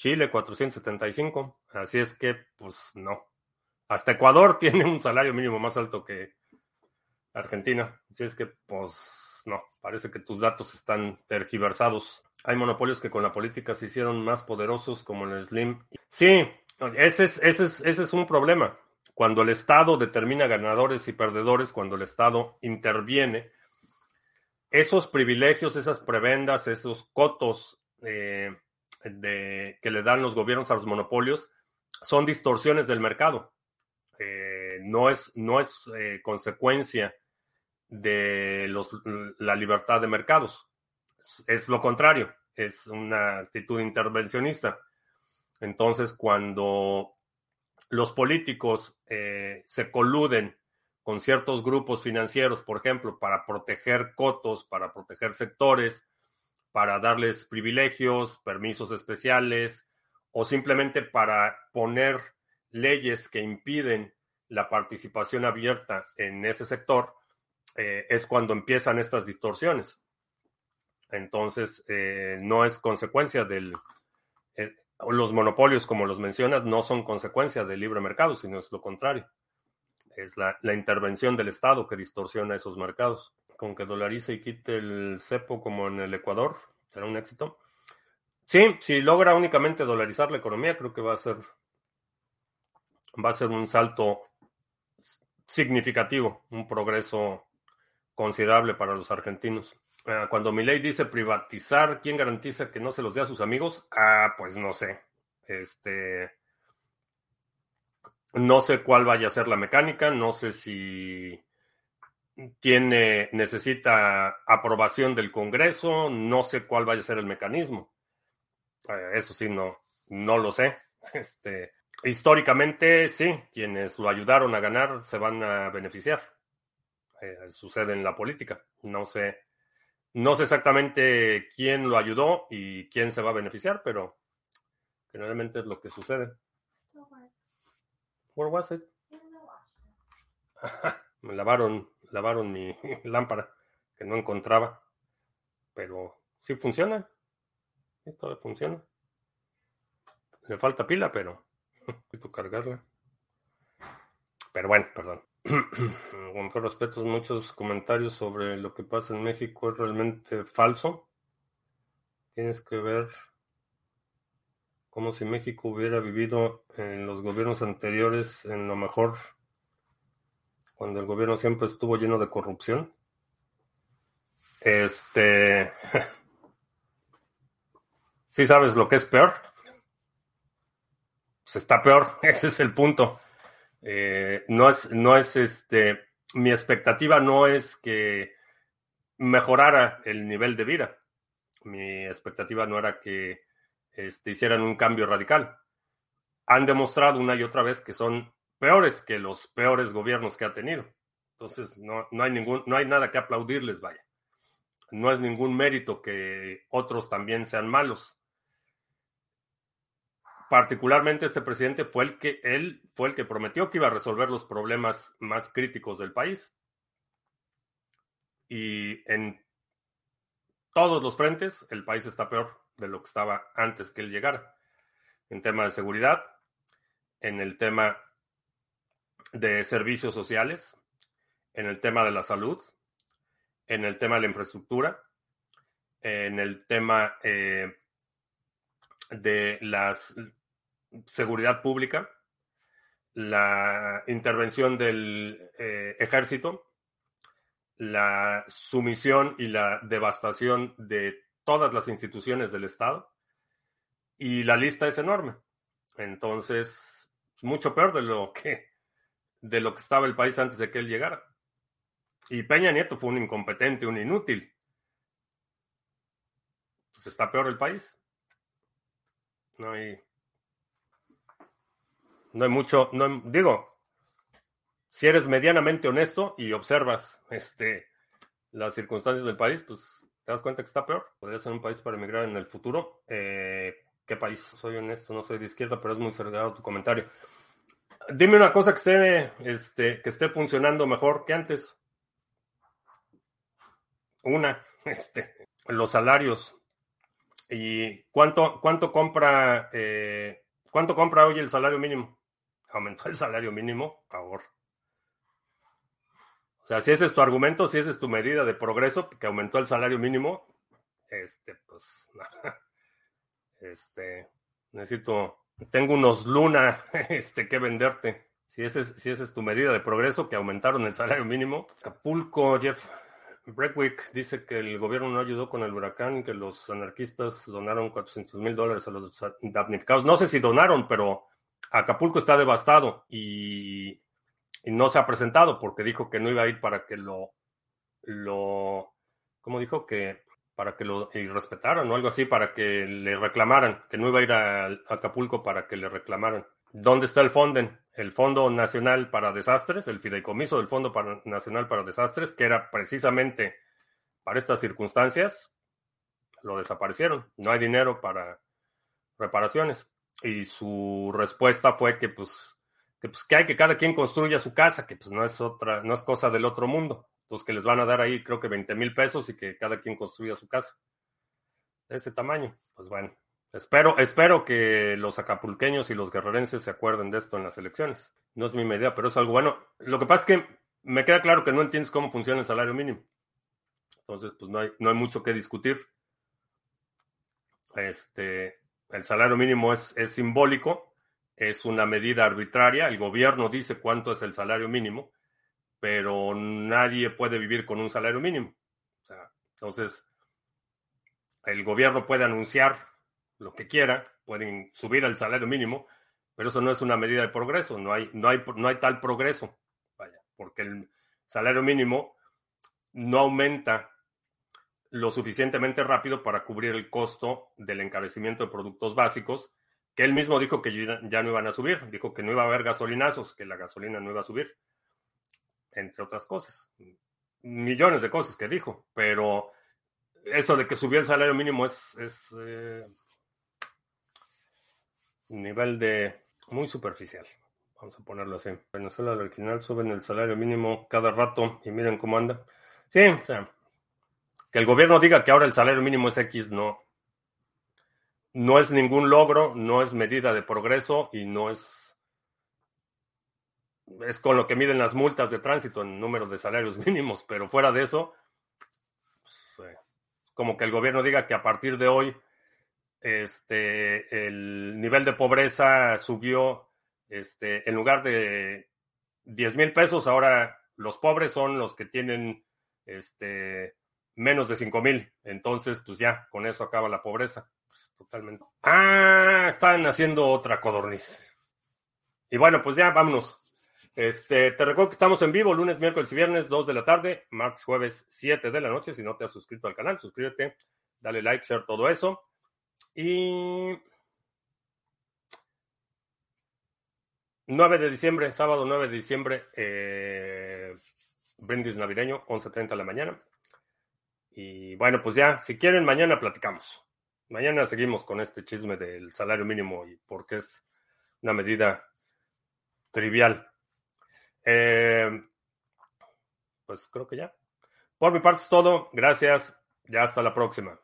Chile 475, así es que pues no. Hasta Ecuador tiene un salario mínimo más alto que Argentina, así es que pues no, parece que tus datos están tergiversados. Hay monopolios que con la política se hicieron más poderosos como el Slim. Sí, ese es, ese es, ese es un problema cuando el Estado determina ganadores y perdedores, cuando el Estado interviene, esos privilegios, esas prebendas, esos cotos eh, de, que le dan los gobiernos a los monopolios son distorsiones del mercado. Eh, no es, no es eh, consecuencia de los, la libertad de mercados. Es lo contrario, es una actitud intervencionista. Entonces, cuando los políticos eh, se coluden con ciertos grupos financieros, por ejemplo, para proteger cotos, para proteger sectores, para darles privilegios, permisos especiales o simplemente para poner leyes que impiden la participación abierta en ese sector, eh, es cuando empiezan estas distorsiones. Entonces, eh, no es consecuencia del, los monopolios, como los mencionas, no son consecuencia del libre mercado, sino es lo contrario. Es la, intervención del Estado que distorsiona esos mercados. Con que dolarice y quite el cepo como en el Ecuador, será un éxito. Sí, si logra únicamente dolarizar la economía, creo que va a ser va a ser un salto significativo, un progreso considerable para los argentinos. Ah, cuando mi ley dice privatizar, ¿quién garantiza que no se los dé a sus amigos? Ah, pues no sé. Este. No sé cuál vaya a ser la mecánica, no sé si tiene, necesita aprobación del Congreso, no sé cuál vaya a ser el mecanismo. Eh, eso sí, no, no lo sé. Este, históricamente, sí, quienes lo ayudaron a ganar se van a beneficiar. Eh, sucede en la política. No sé no sé exactamente quién lo ayudó y quién se va a beneficiar, pero generalmente es lo que sucede. Where was it? Me lavaron, lavaron mi lámpara que no encontraba. Pero sí funciona. Sí, todo funciona. Le falta pila, pero necesito cargarla. Pero bueno, perdón. con todo respeto, muchos comentarios sobre lo que pasa en México es realmente falso. Tienes que ver como si México hubiera vivido en los gobiernos anteriores en lo mejor, cuando el gobierno siempre estuvo lleno de corrupción. Este. ¿Sí sabes lo que es peor? Pues está peor, ese es el punto. Eh, no es, no es este, mi expectativa no es que mejorara el nivel de vida. Mi expectativa no era que este, hicieran un cambio radical. Han demostrado una y otra vez que son peores que los peores gobiernos que ha tenido. Entonces, no, no, hay ningún, no hay nada que aplaudirles, vaya. No es ningún mérito que otros también sean malos particularmente este presidente fue el que él fue el que prometió que iba a resolver los problemas más críticos del país. Y en todos los frentes el país está peor de lo que estaba antes que él llegara. en tema de seguridad, en el tema de servicios sociales, en el tema de la salud, en el tema de la infraestructura, en el tema eh, de la seguridad pública, la intervención del eh, ejército, la sumisión y la devastación de todas las instituciones del Estado. Y la lista es enorme. Entonces, mucho peor de lo que de lo que estaba el país antes de que él llegara. Y Peña Nieto fue un incompetente, un inútil. Pues está peor el país. No hay no hay mucho, no digo, si eres medianamente honesto y observas este, las circunstancias del país, pues te das cuenta que está peor. Podría ser un país para emigrar en el futuro. Eh, ¿Qué país? Soy honesto, no soy de izquierda, pero es muy cerrado tu comentario. Dime una cosa que esté, este, que esté funcionando mejor que antes. Una, este, los salarios. ¿Y cuánto, cuánto compra, eh, cuánto compra hoy el salario mínimo? Aumentó el salario mínimo, favor. O sea, si ese es tu argumento, si esa es tu medida de progreso, que aumentó el salario mínimo, este, pues, este, necesito, tengo unos luna, este, que venderte. Si ese, es, si esa es tu medida de progreso, que aumentaron el salario mínimo. Acapulco, Jeff Breckwick dice que el gobierno no ayudó con el huracán, que los anarquistas donaron 400 mil dólares a los damnificados. No sé si donaron, pero Acapulco está devastado y y no se ha presentado porque dijo que no iba a ir para que lo, lo, ¿cómo dijo? Que para que lo respetaran o algo así, para que le reclamaran, que no iba a ir a, Acapulco para que le reclamaran. ¿Dónde está el Fonden? El Fondo Nacional para Desastres, el fideicomiso del Fondo Nacional para Desastres, que era precisamente para estas circunstancias, lo desaparecieron. No hay dinero para reparaciones. Y su respuesta fue que pues que pues que hay que cada quien construya su casa, que pues no es otra, no es cosa del otro mundo. Entonces que les van a dar ahí creo que 20 mil pesos y que cada quien construya su casa. De ese tamaño. Pues bueno. Espero, espero que los acapulqueños y los guerrerenses se acuerden de esto en las elecciones. No es mi medida, pero es algo bueno. Lo que pasa es que me queda claro que no entiendes cómo funciona el salario mínimo. Entonces, pues no hay, no hay mucho que discutir. Este, el salario mínimo es simbólico es una medida arbitraria. El gobierno dice cuánto es el salario mínimo, pero nadie puede vivir con un salario mínimo. entonces, el gobierno puede anunciar lo que quiera, pueden subir el salario mínimo, pero eso no es una medida de progreso. No hay, no hay, no hay tal progreso. Vaya, porque el salario mínimo no aumenta lo suficientemente rápido para cubrir el costo del encarecimiento de productos básicos que él mismo dijo que ya no iban a subir, dijo que no iba a haber gasolinazos, que la gasolina no iba a subir, entre otras cosas. Millones de cosas que dijo, pero eso de que subió el salario mínimo es, es eh, nivel de muy superficial. Vamos a ponerlo así. Venezuela, al original, suben el salario mínimo cada rato y miren cómo anda. Sí, o sea, que el gobierno diga que ahora el salario mínimo es X, no, no es ningún logro, no es medida de progreso y no es es con lo que miden las multas de tránsito en número de salarios mínimos, pero fuera de eso, pues, eh, como que el gobierno diga que a partir de hoy este, el nivel de pobreza subió, este, en lugar de 10 mil pesos, ahora los pobres son los que tienen este, menos de 5 mil. Entonces, pues ya, con eso acaba la pobreza totalmente. Ah, están haciendo otra codorniz. Y bueno, pues ya vámonos. Este, te recuerdo que estamos en vivo lunes, miércoles y viernes, 2 de la tarde, martes, jueves, 7 de la noche. Si no te has suscrito al canal, suscríbete, dale like, share todo eso. Y 9 de diciembre, sábado 9 de diciembre, eh, brindis navideño, 11.30 de la mañana. Y bueno, pues ya, si quieren, mañana platicamos. Mañana seguimos con este chisme del salario mínimo y porque es una medida trivial. Eh, pues creo que ya. Por mi parte es todo. Gracias. Ya hasta la próxima.